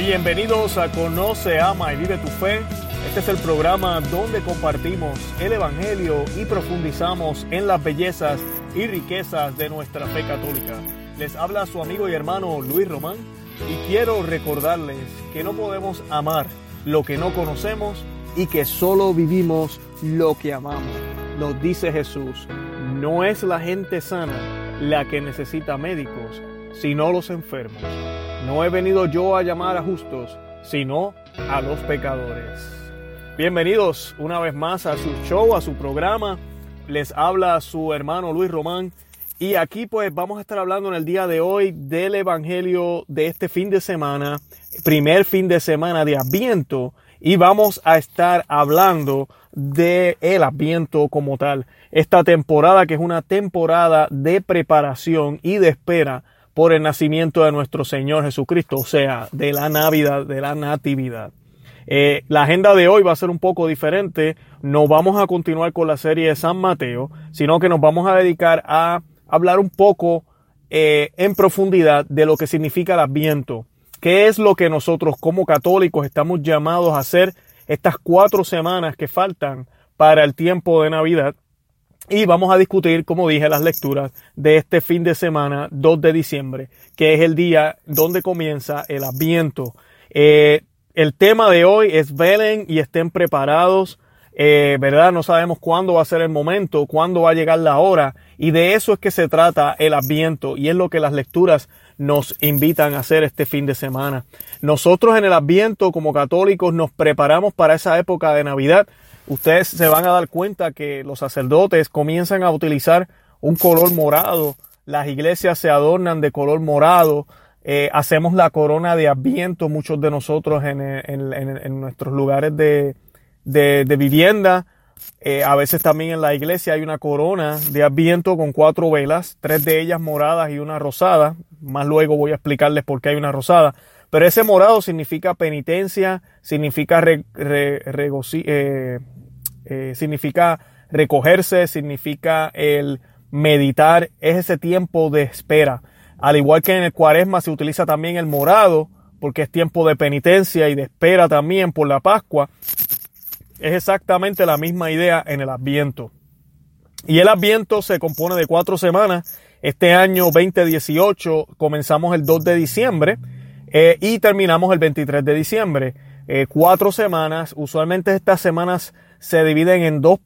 Bienvenidos a Conoce, Ama y Vive tu Fe. Este es el programa donde compartimos el Evangelio y profundizamos en las bellezas y riquezas de nuestra fe católica. Les habla su amigo y hermano Luis Román y quiero recordarles que no podemos amar lo que no conocemos y que solo vivimos lo que amamos. Nos dice Jesús, no es la gente sana la que necesita médicos, sino los enfermos. No he venido yo a llamar a justos, sino a los pecadores. Bienvenidos una vez más a su show, a su programa. Les habla su hermano Luis Román. Y aquí pues vamos a estar hablando en el día de hoy del Evangelio de este fin de semana, primer fin de semana de Adviento. Y vamos a estar hablando de el Adviento como tal. Esta temporada que es una temporada de preparación y de espera por el nacimiento de nuestro Señor Jesucristo, o sea, de la Navidad, de la Natividad. Eh, la agenda de hoy va a ser un poco diferente. No vamos a continuar con la serie de San Mateo, sino que nos vamos a dedicar a hablar un poco eh, en profundidad de lo que significa el Adviento. ¿Qué es lo que nosotros como católicos estamos llamados a hacer estas cuatro semanas que faltan para el tiempo de Navidad? Y vamos a discutir, como dije, las lecturas de este fin de semana, 2 de diciembre, que es el día donde comienza el Adviento. Eh, el tema de hoy es velen y estén preparados. Eh, ¿Verdad? No sabemos cuándo va a ser el momento, cuándo va a llegar la hora. Y de eso es que se trata el Adviento. Y es lo que las lecturas nos invitan a hacer este fin de semana. Nosotros en el Adviento, como católicos, nos preparamos para esa época de Navidad ustedes se van a dar cuenta que los sacerdotes comienzan a utilizar un color morado, las iglesias se adornan de color morado, eh, hacemos la corona de adviento muchos de nosotros en, nuestros lugares de, vivienda. Eh, a veces también en la iglesia hay una corona de adviento con cuatro velas, tres de ellas moradas y una rosada. Más luego voy a explicarles por qué hay una rosada. Pero ese morado significa penitencia, significa re, eh, eh, significa recogerse, significa el meditar, es ese tiempo de espera. Al igual que en el cuaresma se utiliza también el morado, porque es tiempo de penitencia y de espera también por la Pascua, es exactamente la misma idea en el Adviento. Y el Adviento se compone de cuatro semanas. Este año 2018 comenzamos el 2 de diciembre eh, y terminamos el 23 de diciembre. Eh, cuatro semanas. Usualmente estas semanas se dividen en dos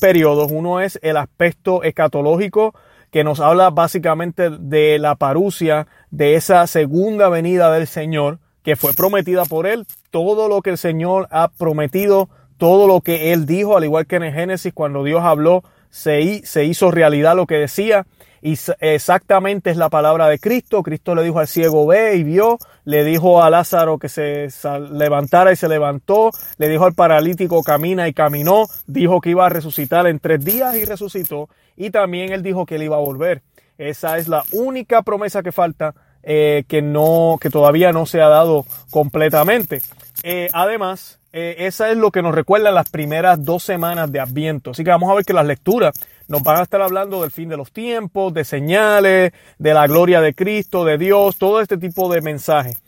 periodos. Uno es el aspecto escatológico, que nos habla básicamente de la parucia, de esa segunda venida del Señor, que fue prometida por Él. Todo lo que el Señor ha prometido, todo lo que Él dijo, al igual que en el Génesis, cuando Dios habló, se, se hizo realidad lo que decía. Y exactamente es la palabra de Cristo. Cristo le dijo al ciego ve y vio. Le dijo a Lázaro que se levantara y se levantó. Le dijo al paralítico camina y caminó. Dijo que iba a resucitar en tres días y resucitó. Y también él dijo que él iba a volver. Esa es la única promesa que falta eh, que no, que todavía no se ha dado completamente. Eh, además, eh, esa es lo que nos recuerda las primeras dos semanas de Adviento. Así que vamos a ver que las lecturas nos van a estar hablando del fin de los tiempos, de señales, de la gloria de Cristo, de Dios, todo este tipo de mensajes.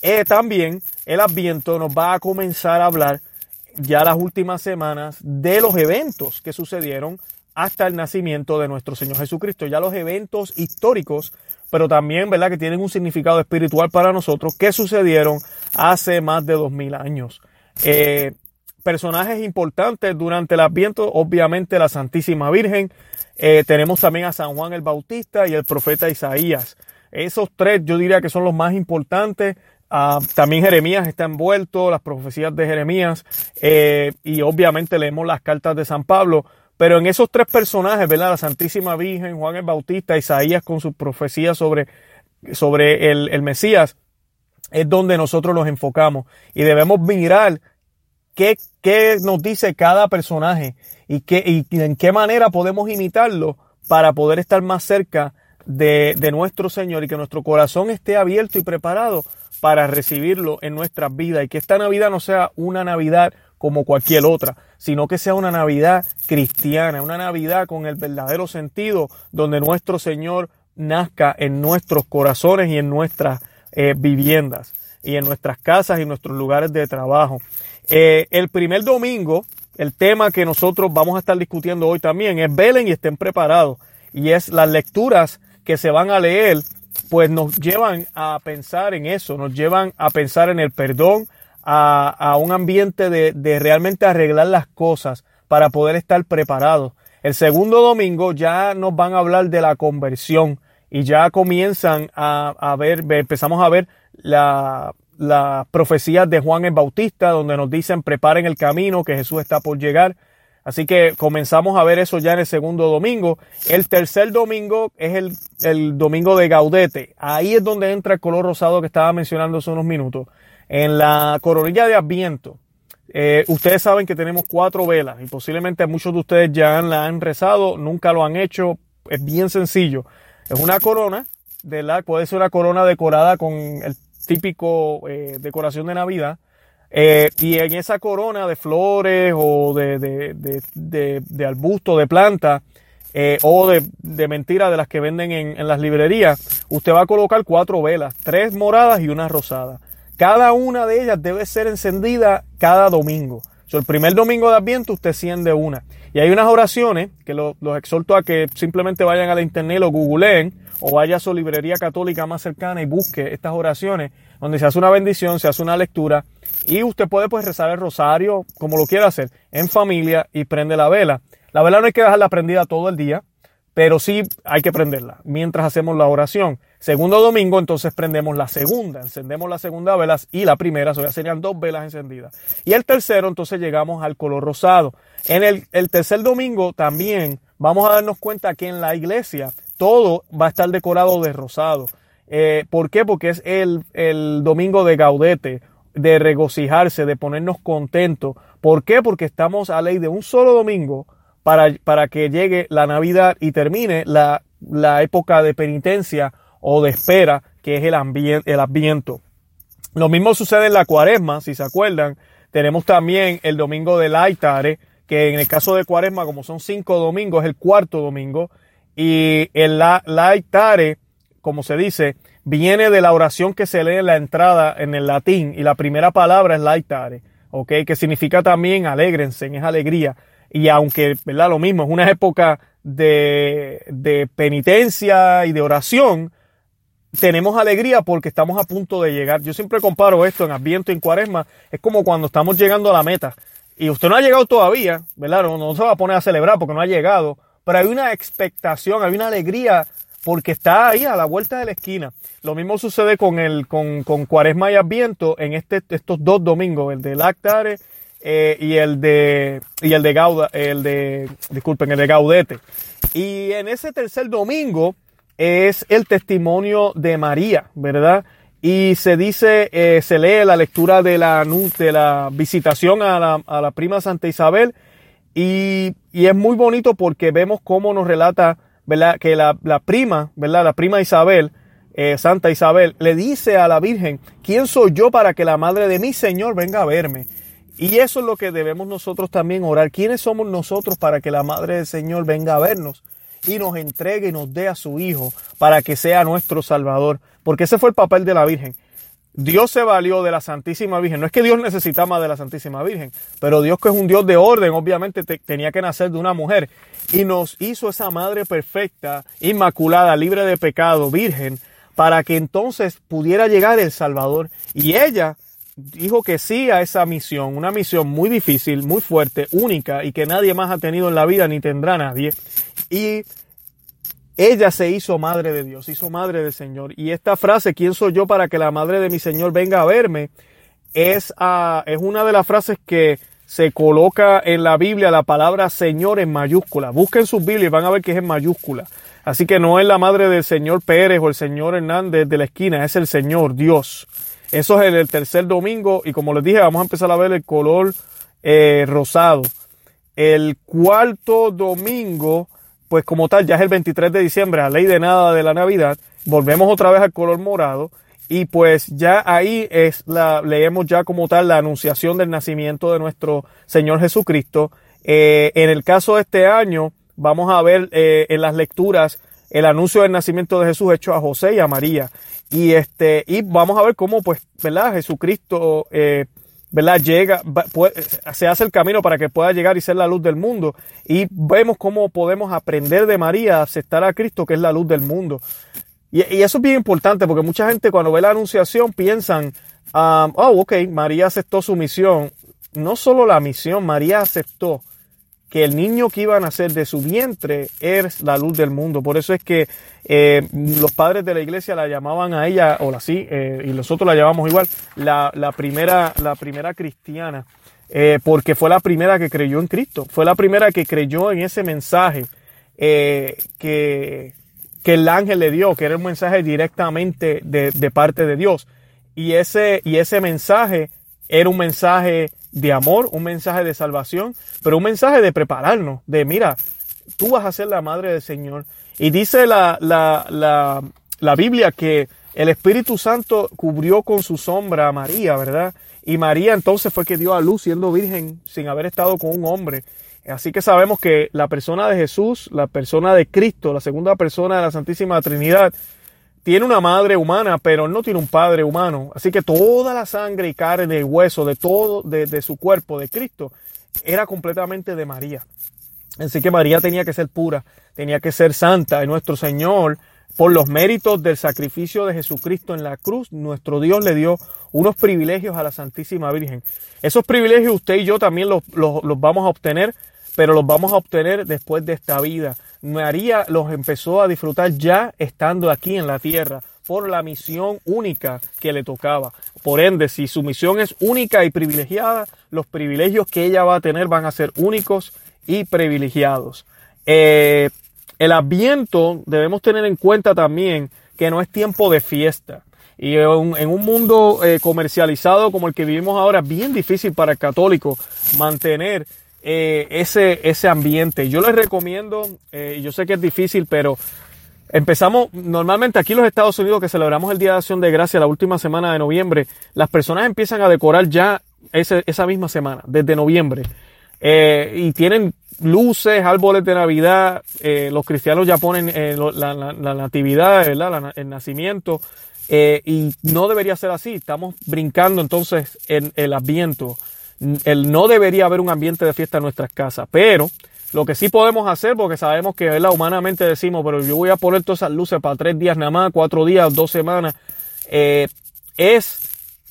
Eh, también el Adviento nos va a comenzar a hablar ya las últimas semanas de los eventos que sucedieron hasta el nacimiento de nuestro Señor Jesucristo. Ya los eventos históricos, pero también, ¿verdad?, que tienen un significado espiritual para nosotros, que sucedieron hace más de dos mil años. Eh, personajes importantes durante el Adviento, obviamente la Santísima Virgen. Eh, tenemos también a San Juan el Bautista y el profeta Isaías. Esos tres yo diría que son los más importantes. Ah, también Jeremías está envuelto, las profecías de Jeremías eh, y obviamente leemos las cartas de San Pablo. Pero en esos tres personajes, ¿verdad? La Santísima Virgen, Juan el Bautista, Isaías con sus profecías sobre, sobre el, el Mesías, es donde nosotros nos enfocamos. Y debemos mirar qué, nos dice cada personaje y, qué, y en qué manera podemos imitarlo para poder estar más cerca de, de, nuestro Señor y que nuestro corazón esté abierto y preparado para recibirlo en nuestras vidas y que esta Navidad no sea una Navidad como cualquier otra, sino que sea una Navidad cristiana, una Navidad con el verdadero sentido donde nuestro Señor nazca en nuestros corazones y en nuestras eh, viviendas. y en nuestras casas y nuestros lugares de trabajo. Eh, el primer domingo, el tema que nosotros vamos a estar discutiendo hoy también es velen y estén preparados. Y es las lecturas que se van a leer, pues nos llevan a pensar en eso, nos llevan a pensar en el perdón, a, un ambiente de, de realmente arreglar las cosas para poder estar preparados. El segundo domingo ya nos van a hablar de la conversión y ya comienzan a, ver, empezamos a ver la, las profecías de Juan el Bautista, donde nos dicen preparen el camino, que Jesús está por llegar. Así que comenzamos a ver eso ya en el segundo domingo. El tercer domingo es el, el domingo de Gaudete. Ahí es donde entra el color rosado que estaba mencionando hace unos minutos. En la coronilla de Adviento. Eh, ustedes saben que tenemos cuatro velas y posiblemente muchos de ustedes ya la han rezado, nunca lo han hecho. Es bien sencillo. Es una corona, de la, puede ser una corona decorada con el típico eh, decoración de Navidad. Eh, y en esa corona de flores o de, de, de, de arbusto, de planta, eh, o de, de mentira de las que venden en, en, las librerías, usted va a colocar cuatro velas, tres moradas y una rosada. Cada una de ellas debe ser encendida cada domingo. el primer domingo de Adviento usted enciende una. Y hay unas oraciones que los exhorto a que simplemente vayan a la internet o googleen o vaya a su librería católica más cercana y busque estas oraciones donde se hace una bendición, se hace una lectura y usted puede pues rezar el rosario como lo quiera hacer en familia y prende la vela. La vela no hay que dejarla prendida todo el día, pero sí hay que prenderla mientras hacemos la oración. Segundo domingo, entonces prendemos la segunda, encendemos la segunda vela y la primera, o sea, serían dos velas encendidas. Y el tercero, entonces llegamos al color rosado. En el, el tercer domingo también vamos a darnos cuenta que en la iglesia todo va a estar decorado de rosado. Eh, ¿Por qué? Porque es el, el domingo de gaudete, de regocijarse, de ponernos contentos. ¿Por qué? Porque estamos a ley de un solo domingo para, para que llegue la Navidad y termine la, la época de penitencia o de espera, que es el, ambiente, el adviento. Lo mismo sucede en la cuaresma, si se acuerdan. Tenemos también el domingo del Aitare, que en el caso de cuaresma, como son cinco domingos, es el cuarto domingo. Y el Aitare, como se dice, viene de la oración que se lee en la entrada en el latín. Y la primera palabra es Laitare, ¿ok? Que significa también alégrense, es alegría. Y aunque, ¿verdad? Lo mismo, es una época de, de penitencia y de oración, tenemos alegría porque estamos a punto de llegar. Yo siempre comparo esto en Adviento y en Cuaresma. Es como cuando estamos llegando a la meta. Y usted no ha llegado todavía, ¿verdad? No, se va a poner a celebrar porque no ha llegado. Pero hay una expectación, hay una alegría porque está ahí a la vuelta de la esquina. Lo mismo sucede con el con, con Cuaresma y Adviento en este, estos dos domingos, el de Lactare eh, y el de y el de Gauda, el de disculpen, el de Gaudete. Y en ese tercer domingo es el testimonio de María, ¿verdad? Y se dice, eh, se lee la lectura de la, de la visitación a la, a la prima Santa Isabel y, es muy bonito porque vemos cómo nos relata. Que la, la prima, ¿verdad? La prima Isabel, eh, Santa Isabel, le dice a la Virgen, ¿quién soy yo para que la madre de mi Señor venga a verme? Y eso es lo que debemos nosotros también orar. ¿Quiénes somos nosotros para que la madre del Señor venga a vernos? y nos entregue y nos dé a su Hijo para que sea nuestro Salvador. Porque ese fue el papel de la Virgen. Dios se valió de la Santísima Virgen. No es que Dios necesitaba de la Santísima Virgen, pero Dios que es un Dios de orden, obviamente tenía que nacer de una mujer. Y nos hizo esa madre perfecta, inmaculada, libre de pecado, virgen, para que entonces pudiera llegar el Salvador. Y ella dijo que sí a esa misión, una misión muy difícil, muy fuerte, única y que nadie más ha tenido en la vida ni tendrá nadie. Y ella se hizo madre de Dios, hizo madre del Señor. Y esta frase, ¿quién soy yo para que la madre de mi Señor venga a verme? Es, uh, es una de las frases que se coloca en la Biblia la palabra Señor en mayúscula. Busquen sus Biblias y van a ver que es en mayúscula. Así que no es la madre del Señor Pérez o el Señor Hernández de la esquina, es el Señor Dios. Eso es el, tercer domingo y como les dije, vamos a empezar a ver el color eh, rosado. El cuarto domingo pues como tal ya es el 23 de diciembre, a ley de nada de la Navidad, volvemos otra vez al color morado y pues ya ahí es la, leemos ya como tal la anunciación del nacimiento de nuestro Señor Jesucristo. Eh, en el caso de este año, vamos a ver eh, en las lecturas el anuncio del nacimiento de Jesús hecho a José y a María. Y este, y vamos a ver cómo, pues, ¿verdad? Jesucristo, eh, Llega, se hace el camino para que pueda llegar y ser la luz del mundo. Y vemos cómo podemos aprender de María a aceptar a Cristo, que es la luz del mundo. Y, eso es bien importante porque mucha gente cuando ve la anunciación piensan, um, oh, ok, María aceptó su misión. No solo la misión, María aceptó que el niño que iba a nacer de su vientre es la luz del mundo. Por eso es que eh, los padres de la iglesia la llamaban a ella, o la sí, eh, y nosotros la llamamos igual, la, la primera, la primera cristiana, eh, porque fue la primera que creyó en Cristo, fue la primera que creyó en ese mensaje que, que el ángel le dio, que era un mensaje directamente de, de parte de Dios. Y ese, y ese mensaje era un mensaje de amor, un mensaje de salvación, pero un mensaje de prepararnos, de mira, tú vas a ser la madre del Señor. Y dice la, la, la, la Biblia que el Espíritu Santo cubrió con su sombra a María, ¿verdad? Y María entonces fue que dio a luz siendo virgen sin haber estado con un hombre. Así que sabemos que la persona de Jesús, la persona de Cristo, la segunda persona de la Santísima Trinidad, tiene una madre humana, pero no tiene un padre humano. Así que toda la sangre y carne y hueso de todo, de, su cuerpo, de Cristo, era completamente de María. Así que María tenía que ser pura, tenía que ser santa. Y nuestro Señor, por los méritos del sacrificio de Jesucristo en la cruz, nuestro Dios le dio unos privilegios a la Santísima Virgen. Esos privilegios usted y yo también los, los vamos a obtener, pero los vamos a obtener después de esta vida. María los empezó a disfrutar ya estando aquí en la tierra por la misión única que le tocaba. Por ende, si su misión es única y privilegiada, los privilegios que ella va a tener van a ser únicos y privilegiados. Eh, el adviento debemos tener en cuenta también que no es tiempo de fiesta. Y en un mundo eh, comercializado como el que vivimos ahora, es bien difícil para el católico mantener eh, ese, ese ambiente. Yo les recomiendo, eh, yo sé que es difícil, pero empezamos, normalmente aquí en los Estados Unidos que celebramos el Día de Acción de Gracia la última semana de noviembre, las personas empiezan a decorar ya esa misma semana, desde noviembre. Eh, y tienen luces, árboles de Navidad, los cristianos ya ponen la, natividad, el nacimiento, y no debería ser así. Estamos brincando entonces en el adviento el no debería haber un ambiente de fiesta en nuestras casas, pero lo que sí podemos hacer, porque sabemos que humanamente decimos, pero yo voy a poner todas esas luces para tres días nada más, cuatro días, dos semanas, eh, es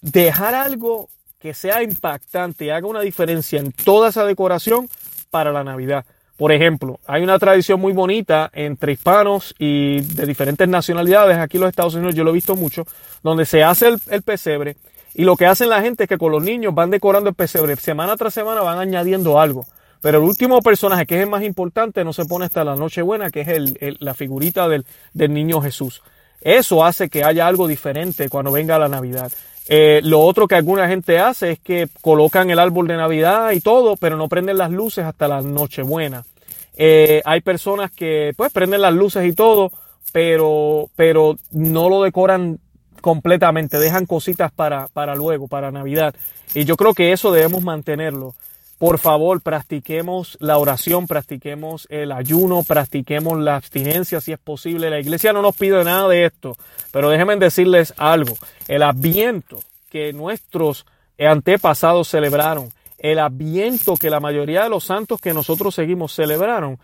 dejar algo que sea impactante y haga una diferencia en toda esa decoración para la Navidad. Por ejemplo, hay una tradición muy bonita entre hispanos y de diferentes nacionalidades, aquí en los Estados Unidos yo lo he visto mucho, donde se hace el pesebre y lo que hacen la gente es que con los niños van decorando el pesebre. Semana tras semana van añadiendo algo. Pero el último personaje, que es el más importante, no se pone hasta la Nochebuena, que es el, la figurita del, del, niño Jesús. Eso hace que haya algo diferente cuando venga la Navidad. Eh, lo otro que alguna gente hace es que colocan el árbol de Navidad y todo, pero no prenden las luces hasta la Nochebuena. Eh, hay personas que pues prenden las luces y todo, pero, pero no lo decoran completamente, dejan cositas para, para luego, para Navidad. Y yo creo que eso debemos mantenerlo. Por favor, practiquemos la oración, practiquemos el ayuno, practiquemos la abstinencia si es posible. La iglesia no nos pide nada de esto, pero déjenme decirles algo. El adviento que nuestros antepasados celebraron, el adviento que la mayoría de los santos que nosotros seguimos celebraron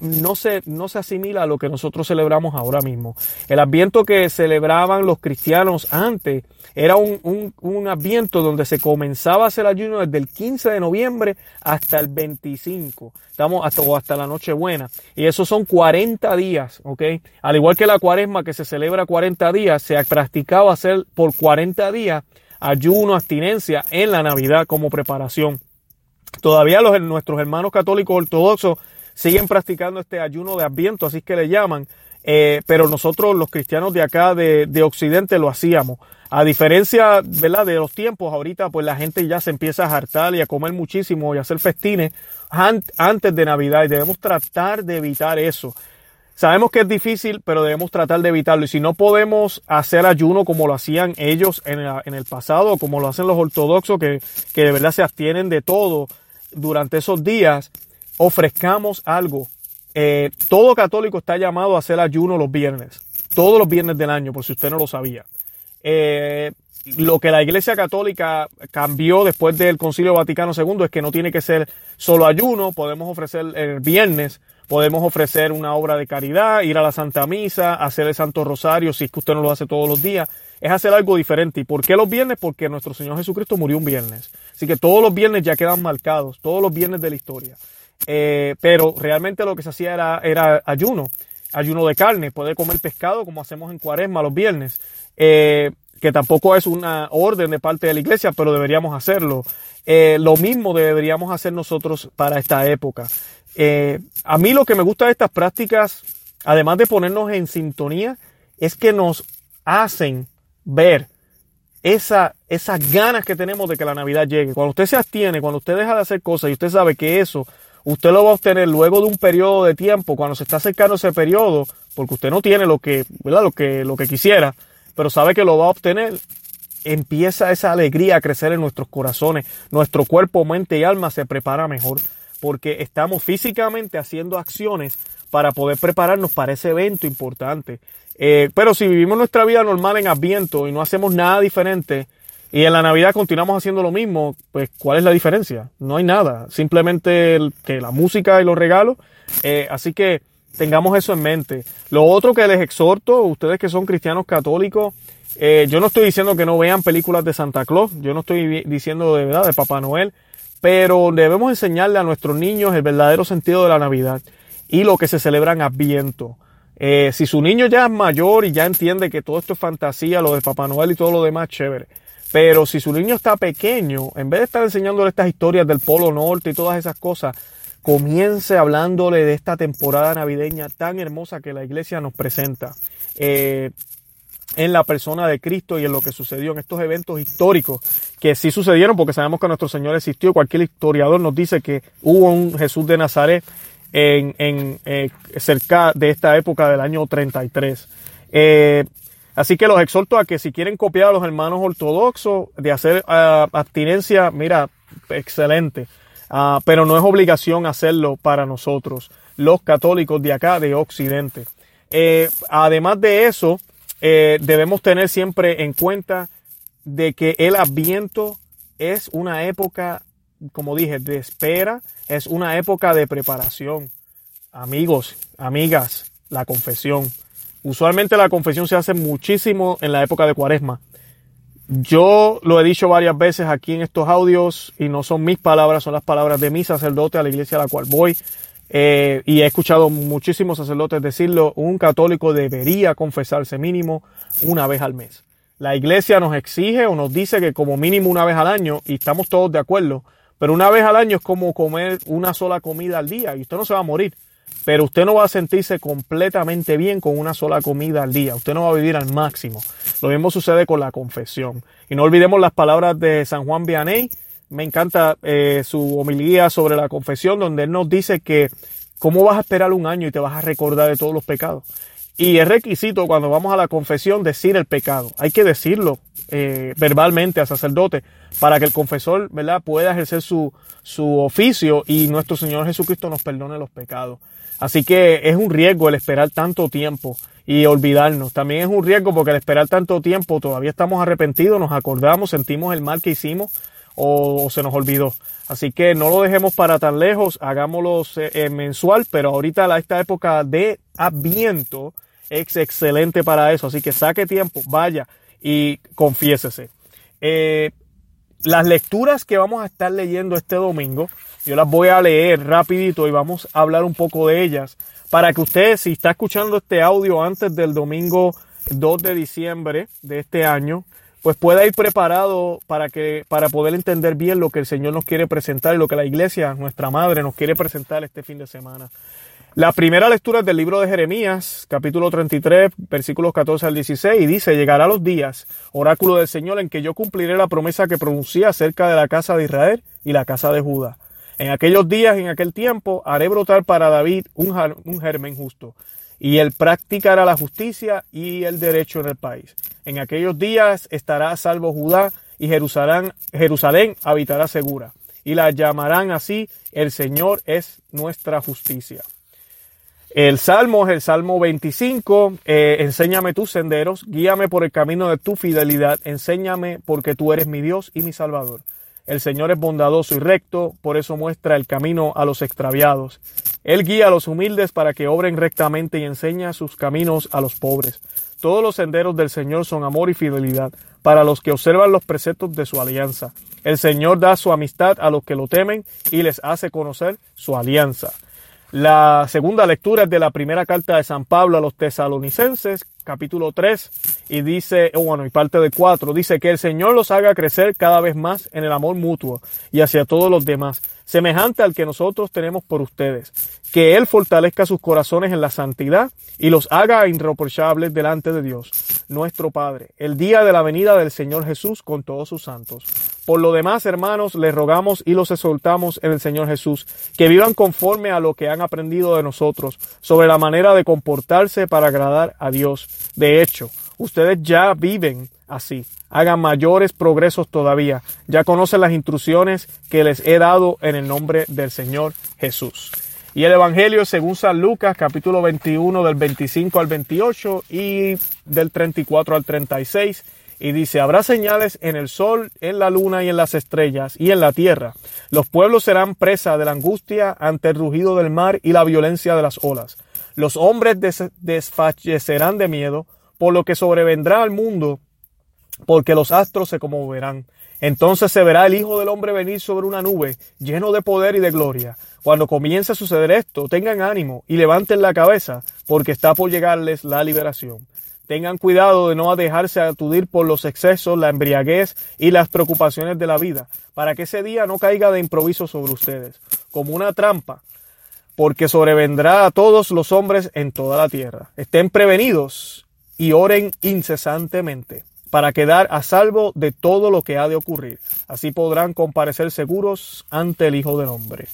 no se, no se asimila a lo que nosotros celebramos ahora mismo. El adviento que celebraban los cristianos antes era un, un, un adviento donde se comenzaba a hacer ayuno desde el 15 de noviembre hasta el 25. Estamos hasta, o hasta la Nochebuena. Y esos son 40 días, ¿ok? Al igual que la cuaresma que se celebra 40 días, se ha practicado hacer por 40 días ayuno, abstinencia en la Navidad como preparación. Todavía los, nuestros hermanos católicos ortodoxos siguen practicando este ayuno de Adviento, así que le llaman, eh, pero nosotros los cristianos de acá de, de, Occidente lo hacíamos. A diferencia de los tiempos, ahorita pues la gente ya se empieza a hartar y a comer muchísimo y a hacer festines antes de Navidad y debemos tratar de evitar eso. Sabemos que es difícil, pero debemos tratar de evitarlo. Y si no podemos hacer ayuno como lo hacían ellos en, el pasado, como lo hacen los ortodoxos, que, que de verdad se abstienen de todo durante esos días, ofrezcamos algo eh, todo católico está llamado a hacer ayuno los viernes, todos los viernes del año, por si usted no lo sabía. Eh, lo que la Iglesia Católica cambió después del Concilio Vaticano II es que no tiene que ser solo ayuno, podemos ofrecer el viernes, podemos ofrecer una obra de caridad, ir a la Santa Misa, hacer el Santo Rosario, si es que usted no lo hace todos los días, es hacer algo diferente. ¿Y por qué los viernes? Porque nuestro Señor Jesucristo murió un viernes. Así que todos los viernes ya quedan marcados, todos los viernes de la historia. Eh, pero realmente lo que se hacía era, era ayuno, ayuno de carne, poder comer pescado como hacemos en cuaresma los viernes. Eh, que tampoco es una orden de parte de la iglesia, pero deberíamos hacerlo. Eh, lo mismo deberíamos hacer nosotros para esta época. Eh, a mí lo que me gusta de estas prácticas, además de ponernos en sintonía, es que nos hacen ver esa, esas ganas que tenemos de que la Navidad llegue. Cuando usted se abstiene, cuando usted deja de hacer cosas y usted sabe que eso usted lo va a obtener luego de un periodo de tiempo, cuando se está acercando ese periodo, porque usted no tiene lo que, ¿verdad? Lo que, lo que quisiera, pero sabe que lo va a obtener, empieza esa alegría a crecer en nuestros corazones. Nuestro cuerpo, mente y alma se prepara mejor porque estamos físicamente haciendo acciones para poder prepararnos para ese evento importante. Eh, pero si vivimos nuestra vida normal en Adviento y no hacemos nada diferente y en la Navidad continuamos haciendo lo mismo, pues ¿cuál es la diferencia? No hay nada, simplemente que la música y los regalos. Eh, así que Tengamos eso en mente. Lo otro que les exhorto, ustedes que son cristianos católicos, eh, yo no estoy diciendo que no vean películas de Santa Claus, yo no estoy diciendo de verdad de Papá Noel, pero debemos enseñarle a nuestros niños el verdadero sentido de la Navidad y lo que se celebra en Adviento. Eh, si su niño ya es mayor y ya entiende que todo esto es fantasía, lo de Papá Noel y todo lo demás, chévere. Pero si su niño está pequeño, en vez de estar enseñándole estas historias del Polo Norte y todas esas cosas, comience hablándole de esta temporada navideña tan hermosa que la iglesia nos presenta. Eh, en la persona de Cristo y en lo que sucedió en estos eventos históricos que sí sucedieron porque sabemos que nuestro Señor existió. Cualquier historiador nos dice que hubo un Jesús de Nazaret en, eh, cerca de esta época del año 33. Eh, así que los exhorto a que si quieren copiar a los hermanos ortodoxos de hacer ah, abstinencia, mira, excelente. Ah, pero no es obligación hacerlo para nosotros, los católicos de acá, de Occidente. Eh, además de eso, eh, debemos tener siempre en cuenta de que el Adviento es una época, como dije, de espera, es una época de preparación. Amigos, amigas, la confesión. Usualmente la confesión se hace muchísimo en la época de Cuaresma. Yo lo he dicho varias veces aquí en estos audios y no son mis palabras, son las palabras de mi sacerdote a la iglesia a la cual voy. Eh, y he escuchado muchísimos sacerdotes decirlo, un católico debería confesarse mínimo una vez al mes. La iglesia nos exige o nos dice que como mínimo una vez al año, y estamos todos de acuerdo, pero una vez al año es como comer una sola comida al día y usted no se va a morir pero usted no va a sentirse completamente bien con una sola comida al día. Usted no va a vivir al máximo. Lo mismo sucede con la confesión. Y no olvidemos las palabras de San Juan Vianney. Me encanta eh, su homilía sobre la confesión, donde él nos dice que cómo vas a esperar un año y te vas a recordar de todos los pecados. Y es requisito cuando vamos a la confesión decir el pecado. Hay que decirlo eh, verbalmente al sacerdote para que el confesor ¿verdad? pueda ejercer su, su oficio y nuestro Señor Jesucristo nos perdone los pecados. Así que es un riesgo el esperar tanto tiempo y olvidarnos. También es un riesgo porque al esperar tanto tiempo todavía estamos arrepentidos, nos acordamos, sentimos el mal que hicimos o, se nos olvidó. Así que no lo dejemos para tan lejos, hagámoslo eh, mensual, pero ahorita esta época de Adviento es excelente para eso. Así que saque tiempo, vaya y confiésese. Eh, las lecturas que vamos a estar leyendo este domingo yo las voy a leer rapidito y vamos a hablar un poco de ellas para que usted, si está escuchando este audio antes del domingo 2 de diciembre de este año, pues pueda ir preparado para que para poder entender bien lo que el Señor nos quiere presentar y lo que la iglesia, nuestra madre, nos quiere presentar este fin de semana. La primera lectura es del libro de Jeremías, capítulo 33, versículos 14 al 16, y dice, llegará los días, oráculo del Señor, en que yo cumpliré la promesa que pronuncié acerca de la casa de Israel y la casa de Judá en aquellos días, en aquel tiempo, haré brotar para David un, germen justo, y él practicará la justicia y el derecho en el país. En aquellos días estará salvo Judá y Jerusalén, Jerusalén habitará segura. Y la llamarán así, el Señor es nuestra justicia. El salmo es el Salmo 25, eh, enséñame tus senderos, guíame por el camino de tu fidelidad, enséñame porque tú eres mi Dios y mi Salvador. El Señor es bondadoso y recto, por eso muestra el camino a los extraviados. Él guía a los humildes para que obren rectamente y enseña sus caminos a los pobres. Todos los senderos del Señor son amor y fidelidad para los que observan los preceptos de su alianza. El Señor da su amistad a los que lo temen y les hace conocer su alianza. La segunda lectura es de la primera carta de San Pablo a los tesalonicenses, capítulo 3, y dice, oh, bueno, y parte de 4, dice que el Señor los haga crecer cada vez más en el amor mutuo y hacia todos los demás, semejante al que nosotros tenemos por ustedes, que Él fortalezca sus corazones en la santidad y los haga irreprochables delante de Dios, nuestro Padre, el día de la venida del Señor Jesús con todos sus santos. Por lo demás, hermanos, les rogamos y los exhortamos en el Señor Jesús, que vivan conforme a lo que han aprendido de nosotros, sobre la manera de comportarse para agradar a Dios. De hecho, ustedes ya viven así. Hagan mayores progresos todavía. Ya conocen las instrucciones que les he dado en el nombre del Señor Jesús. Y el Evangelio según San Lucas, capítulo 21 del 25 al 28 y del 34 al 36. Y dice, habrá señales en el sol, en la luna y en las estrellas y en la tierra. Los pueblos serán presa de la angustia ante el rugido del mar y la violencia de las olas. Los hombres desfallecerán de miedo por lo que sobrevendrá al mundo, porque los astros se conmoverán. Entonces se verá el Hijo del Hombre venir sobre una nube, lleno de poder y de gloria. Cuando comience a suceder esto, tengan ánimo y levanten la cabeza, porque está por llegarles la liberación. Tengan cuidado de no dejarse aturdir por los excesos, la embriaguez y las preocupaciones de la vida, para que ese día no caiga de improviso sobre ustedes, como una trampa, porque sobrevendrá a todos los hombres en toda la tierra. Estén prevenidos y oren incesantemente para quedar a salvo de todo lo que ha de ocurrir. Así podrán comparecer seguros ante el Hijo del Hombre.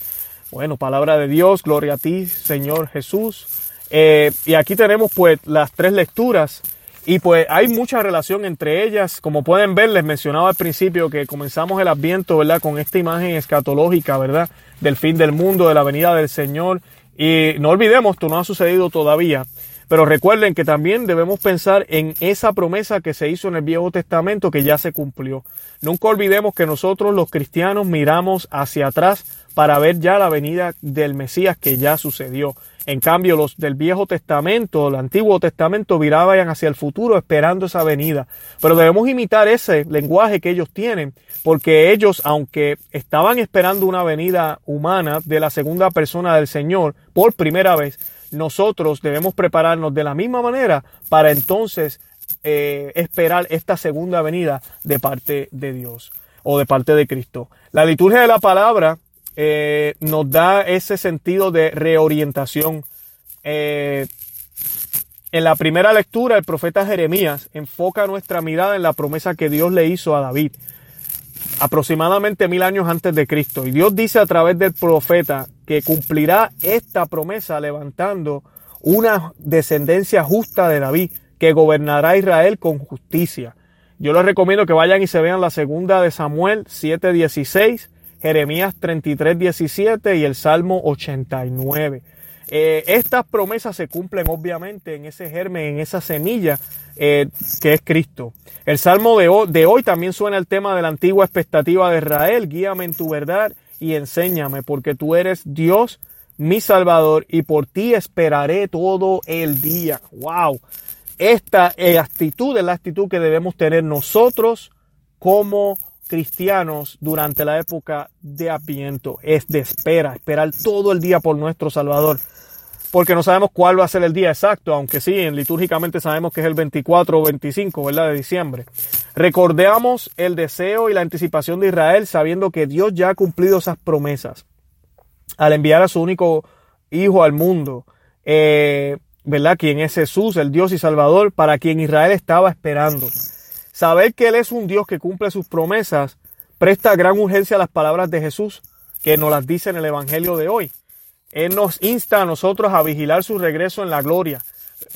Bueno, palabra de Dios, gloria a ti, Señor Jesús. Eh, y aquí tenemos pues las tres lecturas y pues hay mucha relación entre ellas. Como pueden ver, les mencionaba al principio que comenzamos el Adviento, ¿verdad? Con esta imagen escatológica, ¿verdad? Del fin del mundo, de la venida del Señor. Y no olvidemos, esto no ha sucedido todavía. Pero recuerden que también debemos pensar en esa promesa que se hizo en el Viejo Testamento que ya se cumplió. Nunca olvidemos que nosotros los cristianos miramos hacia atrás para ver ya la venida del Mesías que ya sucedió. En cambio, los del Viejo Testamento, el Antiguo Testamento, viraban hacia el futuro esperando esa venida. Pero debemos imitar ese lenguaje que ellos tienen, porque ellos, aunque estaban esperando una venida humana de la segunda persona del Señor por primera vez, nosotros debemos prepararnos de la misma manera para entonces eh, esperar esta segunda venida de parte de Dios o de parte de Cristo. La liturgia de la palabra eh, nos da ese sentido de reorientación. Eh, en la primera lectura, el profeta Jeremías enfoca nuestra mirada en la promesa que Dios le hizo a David, aproximadamente mil años antes de Cristo. Y Dios dice a través del profeta que cumplirá esta promesa levantando una descendencia justa de David, que gobernará Israel con justicia. Yo les recomiendo que vayan y se vean la segunda de Samuel 7:16 Jeremías 33, 17 y el Salmo 89. Eh, estas promesas se cumplen obviamente en ese germen, en esa semilla eh, que es Cristo. El Salmo de hoy, de hoy también suena el tema de la antigua expectativa de Israel. Guíame en tu verdad y enséñame, porque tú eres Dios, mi Salvador, y por ti esperaré todo el día. ¡Wow! Esta actitud es la actitud que debemos tener nosotros como cristianos durante la época de Adviento es de espera, esperar todo el día por nuestro Salvador. Porque no sabemos cuál va a ser el día exacto, aunque sí, litúrgicamente sabemos que es el 24 o 25, ¿verdad? De diciembre. Recordemos el deseo y la anticipación de Israel sabiendo que Dios ya ha cumplido esas promesas al enviar a su único Hijo al mundo, eh, ¿verdad? Quien es Jesús, el Dios y Salvador, para quien Israel estaba esperando. Saber que Él es un Dios que cumple sus promesas presta gran urgencia a las palabras de Jesús que nos las dice en el Evangelio de hoy. Él nos insta a nosotros a vigilar su regreso en la gloria.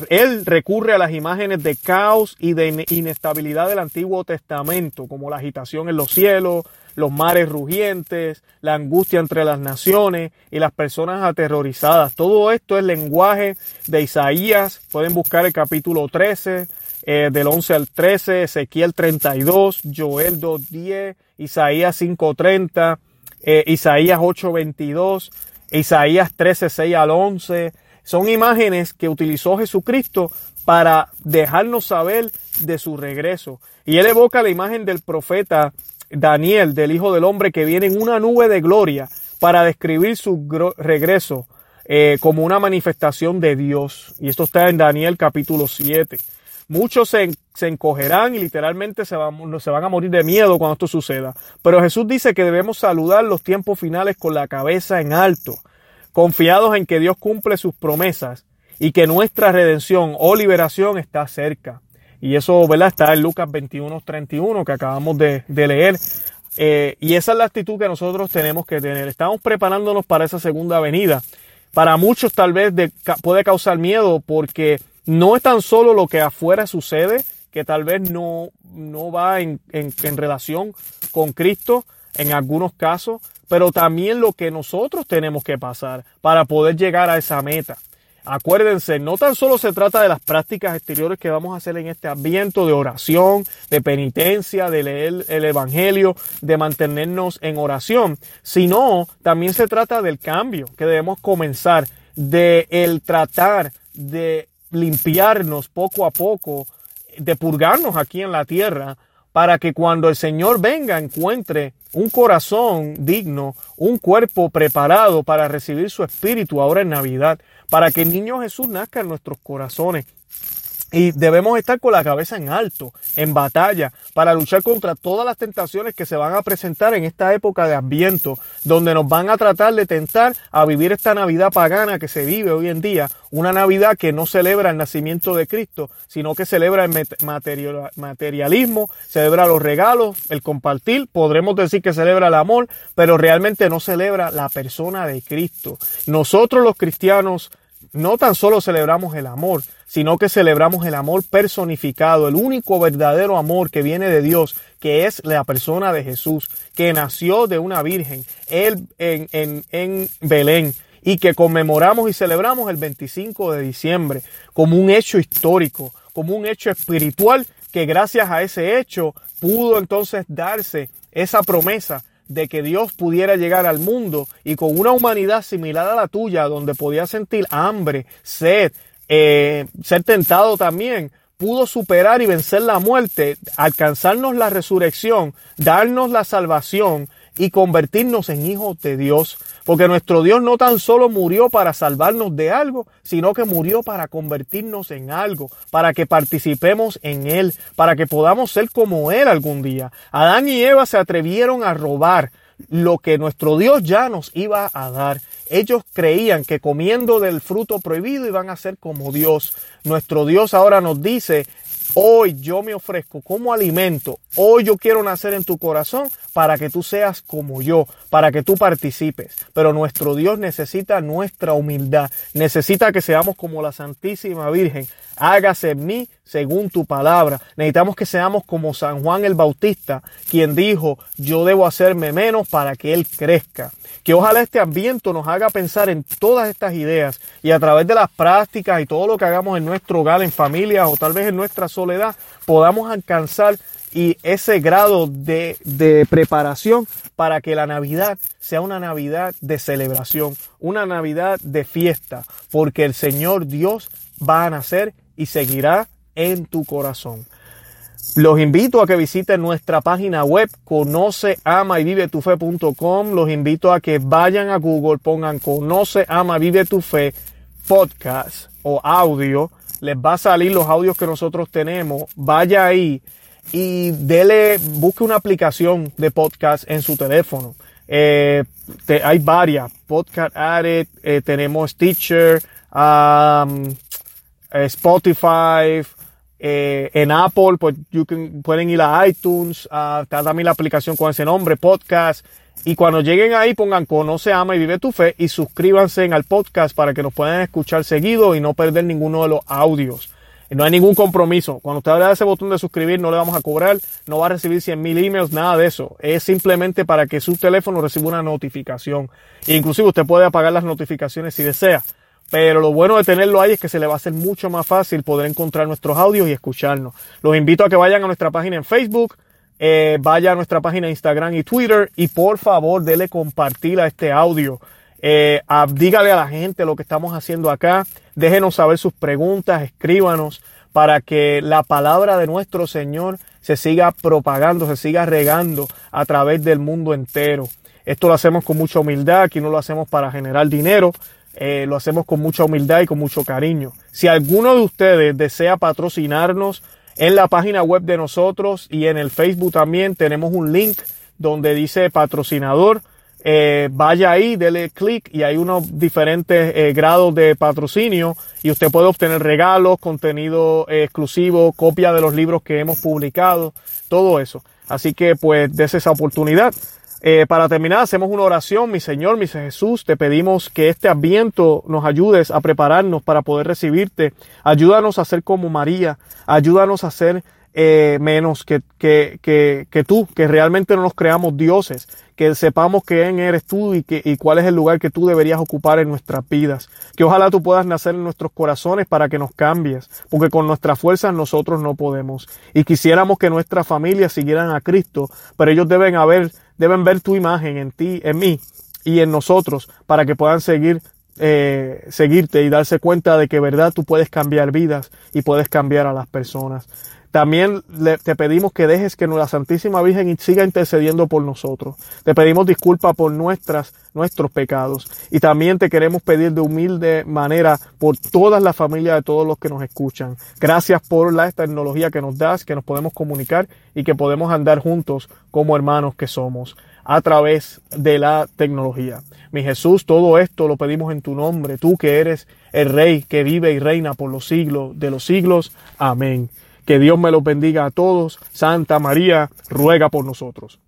él recurre a las imágenes de caos y de inestabilidad del Antiguo Testamento, como la agitación en los cielos, los mares rugientes, la angustia entre las naciones y las personas aterrorizadas. Todo esto es lenguaje de Isaías. Pueden buscar el capítulo 13, eh, del 11 al 13, Ezequiel 32, Joel 2.10, Isaías 5.30, eh, Isaías 8.22, Isaías 13, 6 al 11. Son imágenes que utilizó Jesucristo para dejarnos saber de su regreso. Y él evoca la imagen del profeta Daniel, del Hijo del Hombre, que viene en una nube de gloria para describir su regreso eh, como una manifestación de Dios. Y esto está en Daniel capítulo 7. Muchos se, encogerán y literalmente se van, se van a morir de miedo cuando esto suceda. Pero Jesús dice que debemos saludar los tiempos finales con la cabeza en alto, confiados en que Dios cumple sus promesas y que nuestra redención o liberación está cerca. Y eso, ¿verdad? Está en Lucas 21, 31 que acabamos de, leer. Eh, y esa es la actitud que nosotros tenemos que tener. Estamos preparándonos para esa segunda venida. Para muchos tal vez puede causar miedo porque no es tan solo lo que afuera sucede, que tal vez no, no va en, en, en relación con Cristo en algunos casos, pero también lo que nosotros tenemos que pasar para poder llegar a esa meta. Acuérdense, no tan solo se trata de las prácticas exteriores que vamos a hacer en este ambiente de oración, de penitencia, de leer el Evangelio, de mantenernos en oración, sino también se trata del cambio que debemos comenzar, de el tratar de limpiarnos poco a poco, de purgarnos aquí en la tierra, para que cuando el Señor venga encuentre un corazón digno, un cuerpo preparado para recibir su espíritu ahora en Navidad, para que el niño Jesús nazca en nuestros corazones y debemos estar con la cabeza en alto, en batalla, para luchar contra todas las tentaciones que se van a presentar en esta época de Adviento, donde nos van a tratar de tentar a vivir esta Navidad pagana que se vive hoy en día, una Navidad que no celebra el nacimiento de Cristo, sino que celebra el materialismo, celebra los regalos, el compartir, podremos decir que celebra el amor, pero realmente no celebra la persona de Cristo. Nosotros los cristianos no tan solo celebramos el amor, sino que celebramos el amor personificado, el único verdadero amor que viene de Dios, que es la persona de Jesús, que nació de una virgen, él en, en, Belén, y que conmemoramos y celebramos el 25 de diciembre como un hecho histórico, como un hecho espiritual que gracias a ese hecho pudo entonces darse esa promesa de que Dios pudiera llegar al mundo y con una humanidad similar a la tuya, donde podía sentir hambre, sed, eh, ser tentado también, pudo superar y vencer la muerte, alcanzarnos la resurrección, darnos la salvación y convertirnos en hijos de Dios. Porque nuestro Dios no tan solo murió para salvarnos de algo, sino que murió para convertirnos en algo, para que participemos en Él, para que podamos ser como Él algún día. Adán y Eva se atrevieron a robar lo que nuestro Dios ya nos iba a dar. Ellos creían que comiendo del fruto prohibido iban a ser como Dios. Nuestro Dios ahora nos dice, Hoy yo me ofrezco como alimento. Hoy yo quiero nacer en tu corazón para que tú seas como yo, para que tú participes. Pero nuestro Dios necesita nuestra humildad. Necesita que seamos como la Santísima Virgen. Hágase en mí según tu palabra. Necesitamos que seamos como San Juan el Bautista, quien dijo, yo debo hacerme menos para que Él crezca. Que ojalá este ambiente nos haga pensar en todas estas ideas y a través de las prácticas y todo lo que hagamos en nuestro hogar, en familia o tal vez en nuestra soledad, podamos alcanzar y ese grado de, de, preparación para que la Navidad sea una Navidad de celebración, una Navidad de fiesta, porque el Señor Dios va a nacer y seguirá en tu corazón. Los invito a que visiten nuestra página web conoce, ama y vive tu fe.com. Los invito a que vayan a Google, pongan conoce, ama, vive tu fe podcast o audio. Les va a salir los audios que nosotros tenemos. Vaya ahí y dele, busque una aplicación de podcast en su teléfono. Eh, hay varias, Podcast Addict, eh, tenemos Stitcher, um, Spotify, eh, en Apple, pues you pueden ir a iTunes, está también la aplicación con ese nombre, podcast. Y cuando lleguen ahí pongan Conoce, Ama y Vive tu Fe y suscríbanse al podcast para que nos puedan escuchar seguido y no perder ninguno de los audios. No hay ningún compromiso. Cuando usted le ese botón de suscribir, no le vamos a cobrar, no va a recibir 100 mil emails, nada de eso. Es simplemente para que su teléfono reciba una notificación. E inclusive usted puede apagar las notificaciones si desea. Pero lo bueno de tenerlo ahí es que se le va a hacer mucho más fácil poder encontrar nuestros audios y escucharnos. Los invito a que vayan a nuestra página en Facebook, eh, vaya a nuestra página de Instagram y Twitter y por favor dele compartir a este audio. Eh, dígale a la gente lo que estamos haciendo acá. Déjenos saber sus preguntas, escríbanos para que la palabra de nuestro Señor se siga propagando, se siga regando a través del mundo entero. Esto lo hacemos con mucha humildad, aquí no lo hacemos para generar dinero, eh, lo hacemos con mucha humildad y con mucho cariño. Si alguno de ustedes desea patrocinarnos en la página web de nosotros y en el Facebook también tenemos un link donde dice patrocinador eh, vaya ahí, dele clic y hay unos diferentes eh, grados de patrocinio y usted puede obtener regalos, contenido exclusivo, copia de los libros que hemos publicado, todo eso. Así que pues des esa oportunidad. Para terminar, hacemos una oración. Mi Señor, mi Jesús, te pedimos que este ambiente nos ayudes a prepararnos para poder recibirte. Ayúdanos a ser como María. Ayúdanos a ser menos que, que, que, que tú, que realmente no nos creamos dioses, que sepamos quién eres tú y, que, y cuál es el lugar que tú deberías ocupar en nuestras vidas. Que ojalá tú puedas nacer en nuestros corazones para que nos cambies, porque con nuestras fuerzas nosotros no podemos. Y quisiéramos que nuestras familias siguieran a Cristo, pero ellos deben haber, deben ver tu imagen en ti, en mí y en nosotros, para que puedan seguir eh, seguirte y darse cuenta de que verdad tú puedes cambiar vidas y puedes cambiar a las personas. También te pedimos que dejes que la Santísima Virgen siga intercediendo por nosotros. Te pedimos disculpas por nuestras, nuestros pecados. Y también te queremos pedir de humilde manera por todas las familias de todos los que nos escuchan. Gracias por la tecnología que nos das, que nos podemos comunicar y que podemos andar juntos como hermanos que somos a través de la tecnología. Mi Jesús, todo esto lo pedimos en tu nombre, tú que eres el Rey que vive y reina por los siglos de los siglos. Amén. Que Dios me los bendiga a todos. Santa María, ruega por nosotros.